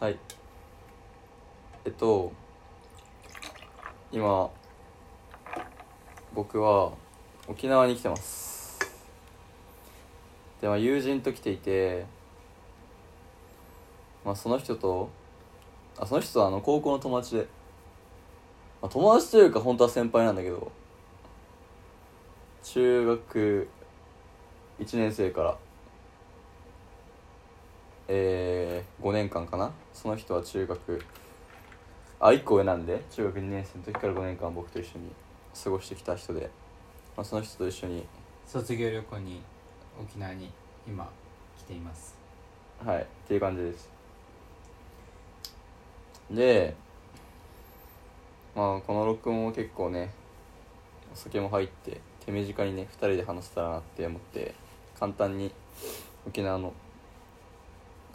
はい。えっと今僕は沖縄に来てます。でまあ友人と来ていてまあその人とあその人とあの高校の友達で、まあ、友達というか本当は先輩なんだけど中学1年生からえー、5年間かな？その人は中学あ1個上なんで中学2年生の時から5年間僕と一緒に過ごしてきた人で、まあ、その人と一緒に卒業旅行に沖縄に今来ています。はいっていう感じです。でまあこの録音も結構ねお酒も入って手短にね2人で話せたらなって思って簡単に沖縄の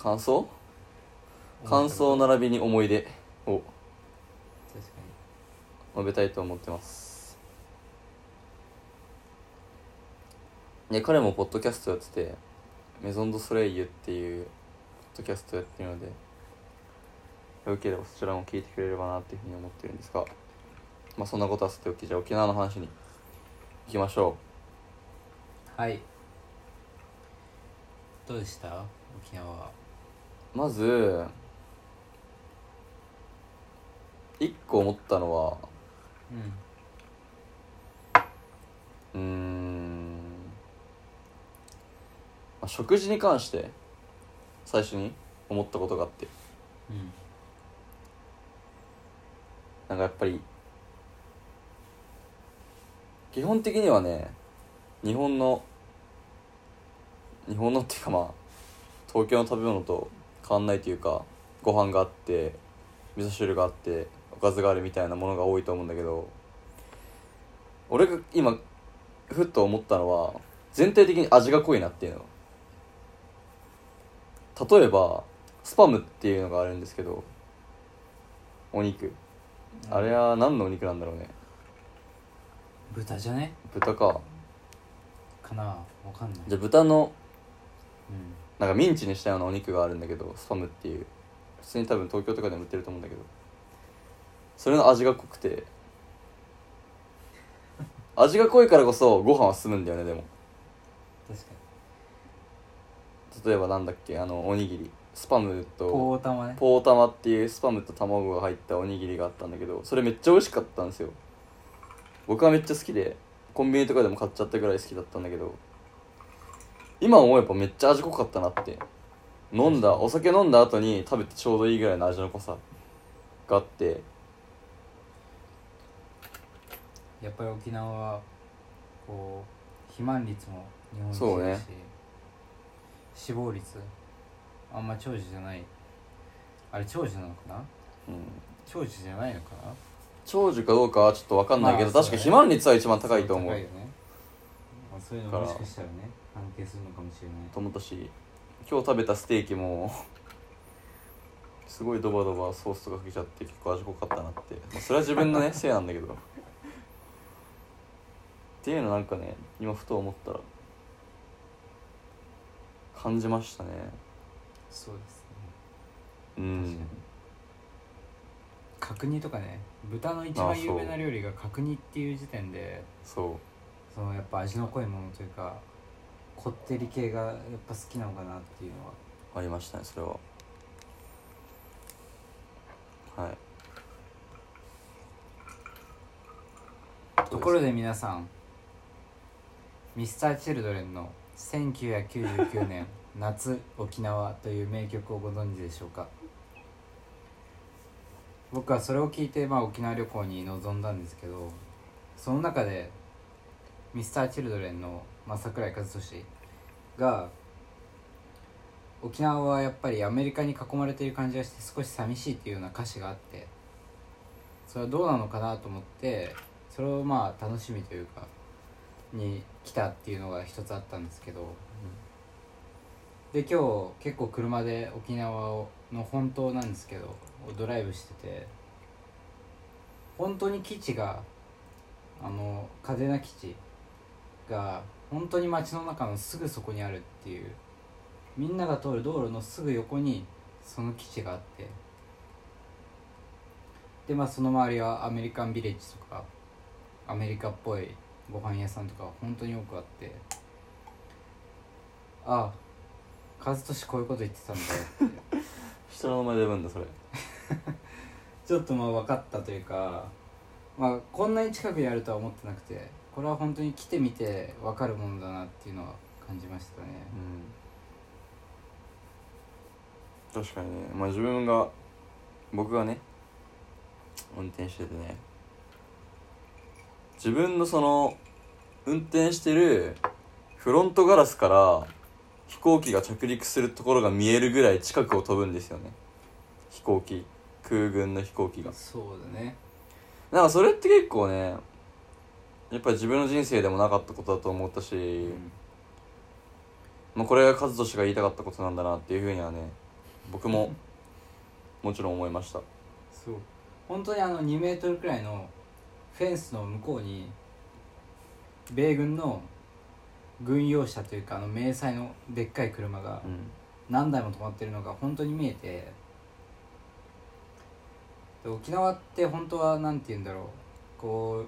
感想？感想並びに思い出。を確か述べたいと思ってます。ね彼もポッドキャストやっててメゾンドソレイユっていうポッドキャストやってるのでよければそちらも聞いてくれればなっていうふうに思ってるんですがまあそんなことはさておきじゃあ沖縄の話に行きましょにはい。どうでした？沖縄は。うまず一個思ったのはうん。うーん、まあ、食事に関して最初に思ったことがあって。うん。なんかやっぱり基本的にはね日本の日本のっていうかまあ東京の食べ物と変わんないというかご飯があって味噌汁があっておかずがあるみたいなものが多いと思うんだけど俺が今ふっと思ったのは全体的に味が濃いなっていうの。例えばスパムっていうのがあるんですけどお肉。あれは何のお肉なんだろうね。豚じゃね？豚か。かな？わかんない。じゃあ豚のうんなんかミンチにしたようなお肉があるんだけどスパムっていう。普通に多分東京とかでも売ってると思うんだけど。それの味が濃くて。味が濃いからこそご飯は進むんだよねでも。確か例えばなんだっけあのおにぎり。スパムにとポータマね。ポータマっていうスパムと卵が入ったおにぎりがあったんだけどそれめっちゃ美味しかったんですよ。僕はめっちゃ好きでコンビニとかでも買っちゃったぐらい好きだったんだけど今思えばめっちゃ味濃かったなって。飲んだお酒飲んだ後に食べてちょうどいいぐらいの味の濃さがあって。やっぱり沖縄はこう肥満率も日本一そうね。だし、死亡率あんま長寿じゃない。あれ長寿なのかな？うん。長寿じゃないのかな？長寿かどうかはちょっと分かんないけど、確かまあそうだね肥満率は一番高いと思う。高いよね、まあ、そういうのもしかしたらね関係するのかもしれない。と思ったし今日食べたステーキもすごいドバドバソースとかかけちゃって結構味濃かったなって、まあ、それは自分のね せいなんだけど。っていうのなんかね今ふと思ったら感じましたね。そうですね。うん。角煮とかね豚の一番有名な料理が角煮っていう時点でそそのやっぱ味の濃いものというかこってり系がやっぱ好きなのかなっていうのは。うありましたねそれは。はい。ところで皆さん Mr.Children の1999年「夏沖縄」という名曲をご存知でしょうか？僕はそれを聞いて、まあ、沖縄旅行に臨んだんですけどその中で Mr.Children の、桜井和寿が沖縄はやっぱりアメリカに囲まれている感じがして少し寂しいっていうような歌詞があってそれはどうなのかなと思ってそれをまあ楽しみというかに来たっていうのが一つあったんですけどで今日結構車で沖縄の本島なんですけどドライブしてて本当に基地があの嘉手納基地が本当に街の中のすぐそこにあるっていう。みんなが通る道路のすぐ横にその基地があって。でまあその周りはアメリカンビレッジとかアメリカっぽいご飯屋さんとか本当に多くあって。ああ和俊こういうこと言ってたんだよって。下の名前で呼ぶんだそれ。ちょっとまあ分かったというかまあこんなに近くにあるとは思ってなくてこれは本当に来てみて分かるものだなっていうのは感じましたね。うん。確かにね。まあ自分が僕がね運転しててね。自分のその運転してるフロントガラスから飛行機が着陸するところが見えるぐらい近くを飛ぶんですよね。飛行機。空軍の飛行機が。そうだね。なんかそれって結構ねやっぱり自分の人生でもなかったことだと思ったし、うん。まあ、これが和俊が言いたかったことなんだなっていうふうにはね僕ももちろん思いました。そう。本当にあの2メートルくらいのフェンスの向こうに米軍の軍用車というかあの迷彩のでっかい車がうん。何台も止まってるのが本当に見えてで沖縄って本当は何て言うんだろう。こう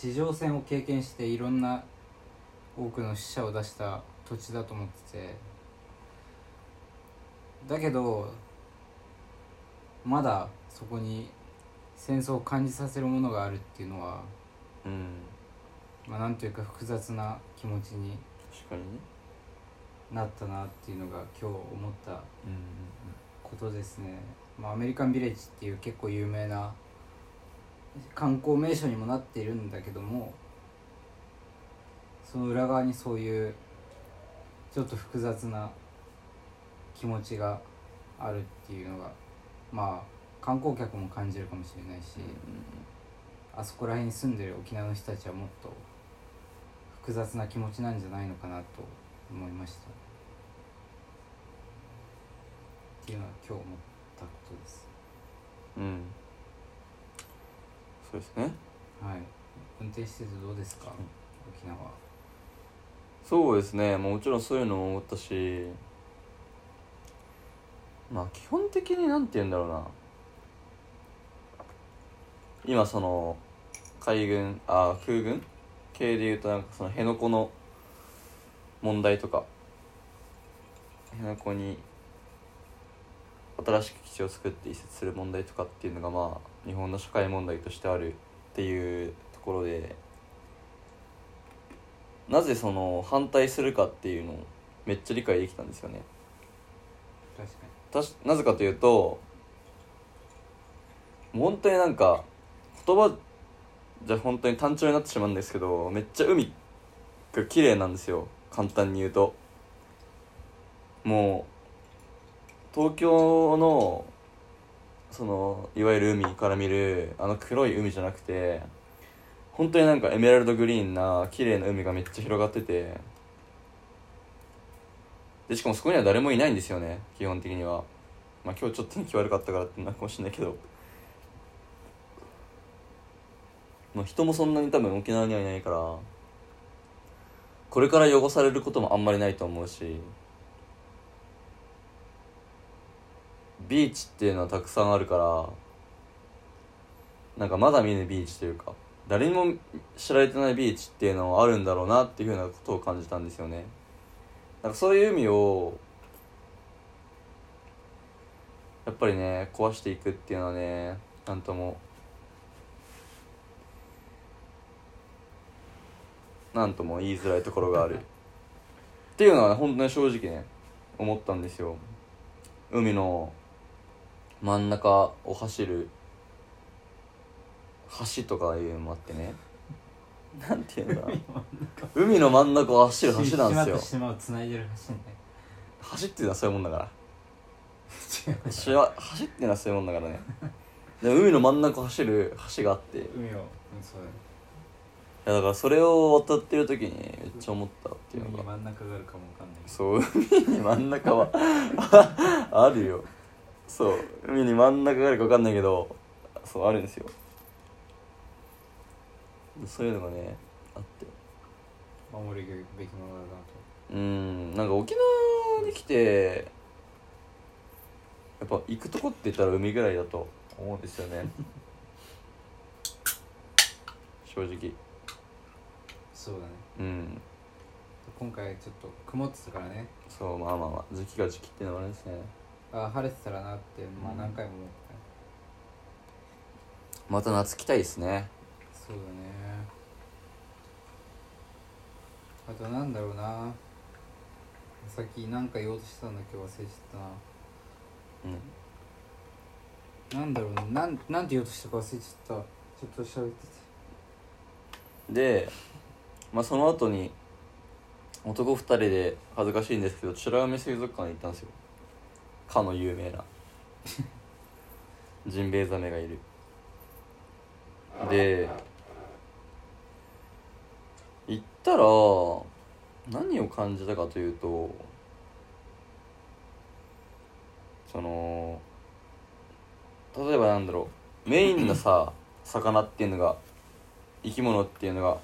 地上戦を経験していろんな多くの死者を出した土地だと思ってて。だけどまだそこに戦争を感じさせるものがあるっていうのはうん。まあなんというか複雑な気持ちに確かにね。なったなっていうのが今日思ったうんことですね、まあ、アメリカンビレッジっていう結構有名な観光名所にもなっているんだけどもその裏側にそういうちょっと複雑な気持ちがあるっていうのがまあ観光客も感じるかもしれないし、あそこら辺に住んでる沖縄の人たちはもっと複雑な気持ちなんじゃないのかなと思いました。っていうのは今日思ったことです。うん。そうですね。はい。運転しててどうですか、沖縄。そうですね。もちろんそういうのも思ったしまあ基本的になんて言うんだろうな。今その海軍あ空軍？系でいうとなんかその辺野古の問題とか。辺野古に新しく基地を作って移設する問題とかっていうのがまあ日本の社会問題としてあるっていうところでなぜその反対するかっていうのをめっちゃ理解できたんですよね。確かたしなぜかというと本当になんか言葉じゃ本当に単調になってしまうんですけどめっちゃ海が綺麗なんですよ。簡単に言うと。もう東京のそのいわゆる海から見るあの黒い海じゃなくて本当になんかエメラルドグリーンな綺麗な海がめっちゃ広がっててでしかもそこには誰もいないんですよね基本的には。まあ今日ちょっと天気悪かったからってなるかもしれないけど。まあ人もそんなに多分沖縄にはいないからこれから汚されることもあんまりないと思うしビーチっていうのはたくさんあるからなんかまだ見ぬビーチというか誰にも知られてないビーチっていうのはあるんだろうなっていうふうなことを感じたんですよね。なんかそういう海をやっぱりね壊していくっていうのはねなんともなんとも言いづらいところがある。っていうのは、ね、本当に正直ね思ったんですよ。海の真ん中を走る橋とかいうのもあってね。なんていうのかな海の真ん中を走る橋なんですよ。島と島をつないでる橋ね。橋っていうのはそういうもんだから。違う橋は橋っていうのはそういうもんだからね。で海の真ん中を走る橋があって。い海をうんそうだね。やだからそれを渡ってる時にめっちゃ思ったっていう海にのが真ん中があるかもわかんないけど。そう海に真ん中は あるよそう。海に真ん中があるか分かんないけどそうあるんですよ。そういうのがねあって。守るべきものだなと。うん。なんか沖縄に来てやっぱ行くとこって言ったら海ぐらいだと思うんですよね。正直。そうだね。うん。今回ちょっと曇ってたからね。そうまあまあまあ。時期が時期っていうのもあれですねあ晴れてたらなって、まあ、うん。何回も思ってまた夏来たいですね。たそうだね。あとなんだろうな。さっき何か言おうとしてたんだけど忘れちゃったな。うん。なんだろうななんなんて言おうとしたか忘れちゃった。ちょっと喋ってて。で、まあ、その後に男2人で恥ずかしいんですけど美ら海水族館に行ったんですよかの有名な。ジンベエザメがいる。で行ったら何を感じたかというとその例えばなんだろうメインのさ 魚っていうのが生き物っていうのが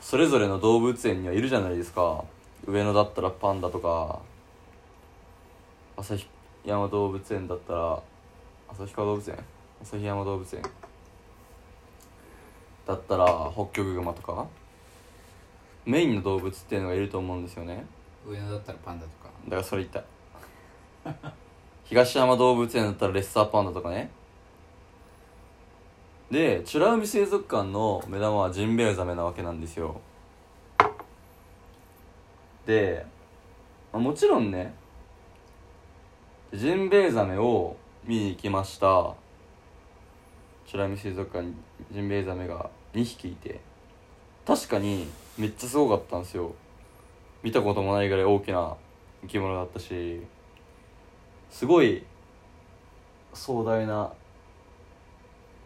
それぞれの動物園にはいるじゃないですか。上野だったらパンダとか旭山動物園だったら旭川動物園？旭山動物園。だったらホッキョクグマとか？メインの動物っていうのがいると思うんですよね。上野だったらパンダとか。だからそれ言いた。い 東山動物園だったらレッサーパンダとかね。で美ら海水族館の目玉はジンベエザメなわけなんですよ。で、まあもちろんねジンベエザメを見に行きました。美ら海水族館にジンベエザメが2匹いて。確かにめっちゃすごかったんですよ。見たこともないぐらい大きな生き物だったしすごい壮大な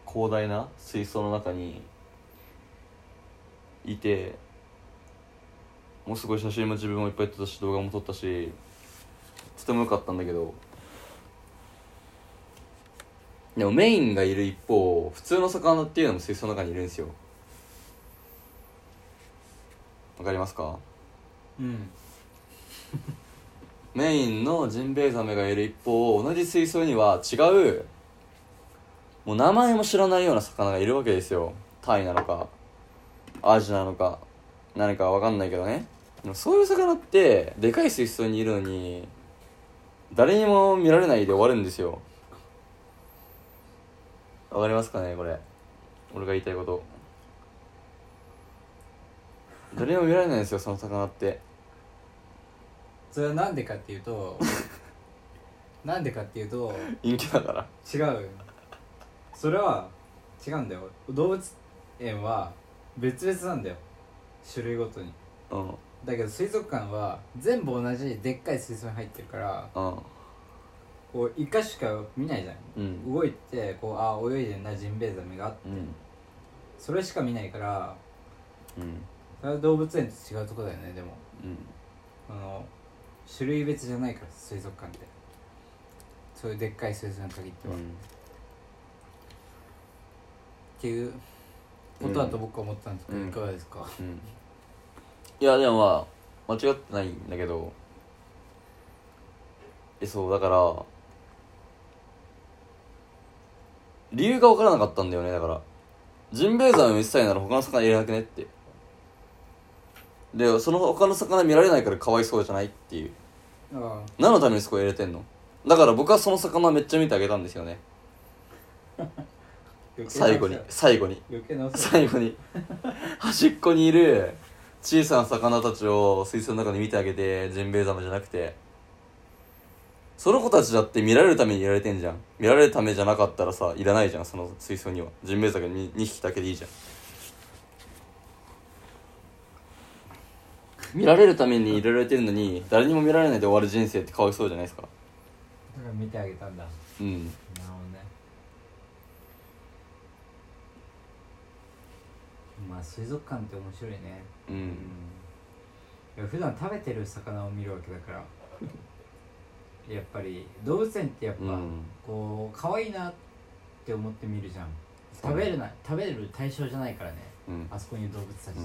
広大な水槽の中にいてもうすごい写真も自分もいっぱい撮ったし動画も撮ったしとても良かったんだけどでもメインがいる一方普通の魚っていうのも水槽の中にいるんですよ。わかりますか？うん。メインのジンベエザメがいる一方同じ水槽には違うもう名前も知らないような魚がいるわけですよ。タイなのかアジなのか何かわかんないけどね。でもそういう魚ってでかい水槽にいるのに誰にも見られないで終わるんですよわかりますかねこれ。俺が言いたいこと。誰にも見られないんですよその魚って。それはなんでかっていうと なんでかっていうと陰キャだから。違うよ。それは違うんだよ。動物園は別々なんだよ。種類ごとに。うん。だけど水族館は全部同じでっかい水槽に入ってるからうんこう一箇所しか見ないじゃん。うん。動いてこうあ泳いでんなジンベエザメがうん。それしか見ないからうん。それは動物園と違うとこだよねでも。うん。あの種類別じゃないから水族館って。そういうでっかい水槽に限っては、っていうことだと僕は思ったんですけど、うん。いかがですか？うん。いやでもまあ間違ってないんだけど。えそうだから理由が分からなかったんだよねだから。ジンベエザメを見せたいなら他の魚入れなくねって。でその他の魚見られないからかわいそうじゃないっていう。あ何のためにそこ入れてんの？だから僕はその魚めっちゃ見てあげたんですよね。あ最後に最後に。最後に。端っこにいる小さな魚たちを水槽の中で見てあげてジンベエザメじゃなくてその子たちだって見られるためにいられてんじゃん。見られるためじゃなかったらさいらないじゃん。その水槽には。ジンベエザメ 2, 2匹だけでいいじゃん。見られるためにいられてるのに誰にも見られないで終わる人生ってかわいそうじゃないですか。だから見てあげたんだ。なるうんほどね。まあ水族館って面白いね。うん。いや普段食べてる魚を見るわけだからやっぱり動物園ってやっぱ、うん。こう可愛いなって思って見るじゃん。食べるな食べる対象じゃないからね。うん。あそこにいる動物たちって、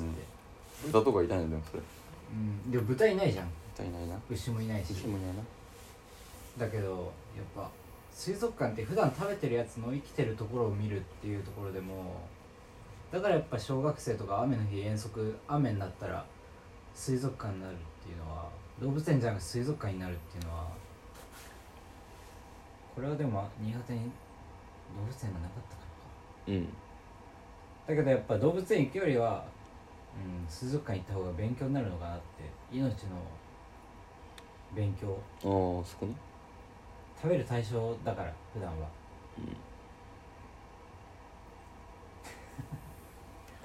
豚とかいたいのでもそれ。うん。でも豚いないじゃん。豚いないな。牛もいないし。牛もいないな。だけどやっぱ水族館って普段食べてるやつの生きてるところを見るっていうところでもだからやっぱ小学生とか雨の日遠足雨になったら水族館になるっていうのは動物園じゃなくて水族館になるっていうのはこれはでも新潟に動物園がなかったからか。うん。だけどやっぱ動物園行くよりは、うん、水族館行った方が勉強になるのかなって命の勉強。ああそこね。食べる対象だから普段は。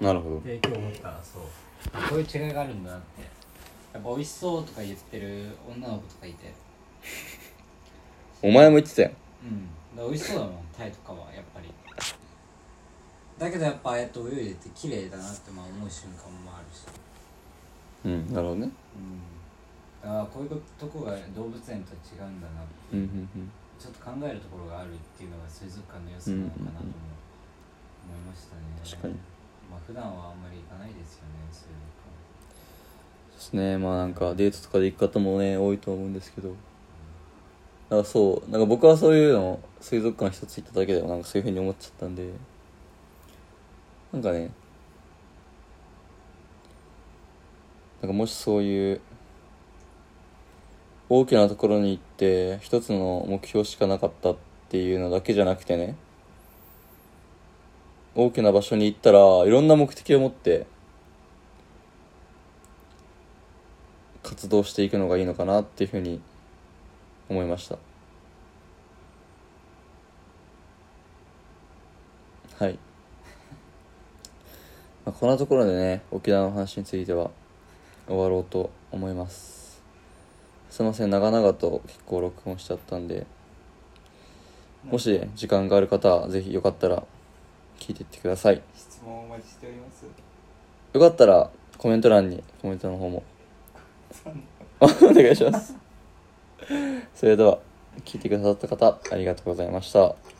なるほど。で今日思ったらそう。あこういう違いがあるんだなって。やっぱ美味しそうとか言ってる女の子とかいてお前も言ってたよ。うん。だから美味しそうだもんタイとかはやっぱり。だけどやっぱああやって泳いでて綺麗だなってまあ思う瞬間もあるし。うんなるほどね。うん。だからこういうとこが動物園とは違うんだなってう。んうんうん。ちょっと考えるところがあるっていうのが水族館の良さなのかなとも思いましたね、確かに。まあ普段はあんまり行かないですよね水族そうですね。まあなんかデートとかで行く方もね多いと思うんですけどなんかそうなんか僕はそういうの水族館一つ行っただけでもなんかそういうふうに思っちゃったんで。なんかねなんかもしそういう大きなところに行って一つの目標しかなかったっていうのだけじゃなくてね大きな場所に行ったらいろんな目的を持って活動していくのがいいのかなっていうふうに思いました。はい、まあ、こんなところでね沖縄の話については終わろうと思います。すいません長々と結構録音しちゃったんでもし時間がある方はぜひよかったら聞いていってください。質問をお待ちしております。よかったらコメント欄にコメントの方も。お願いしますそれでは聞いてくださった方ありがとうございました。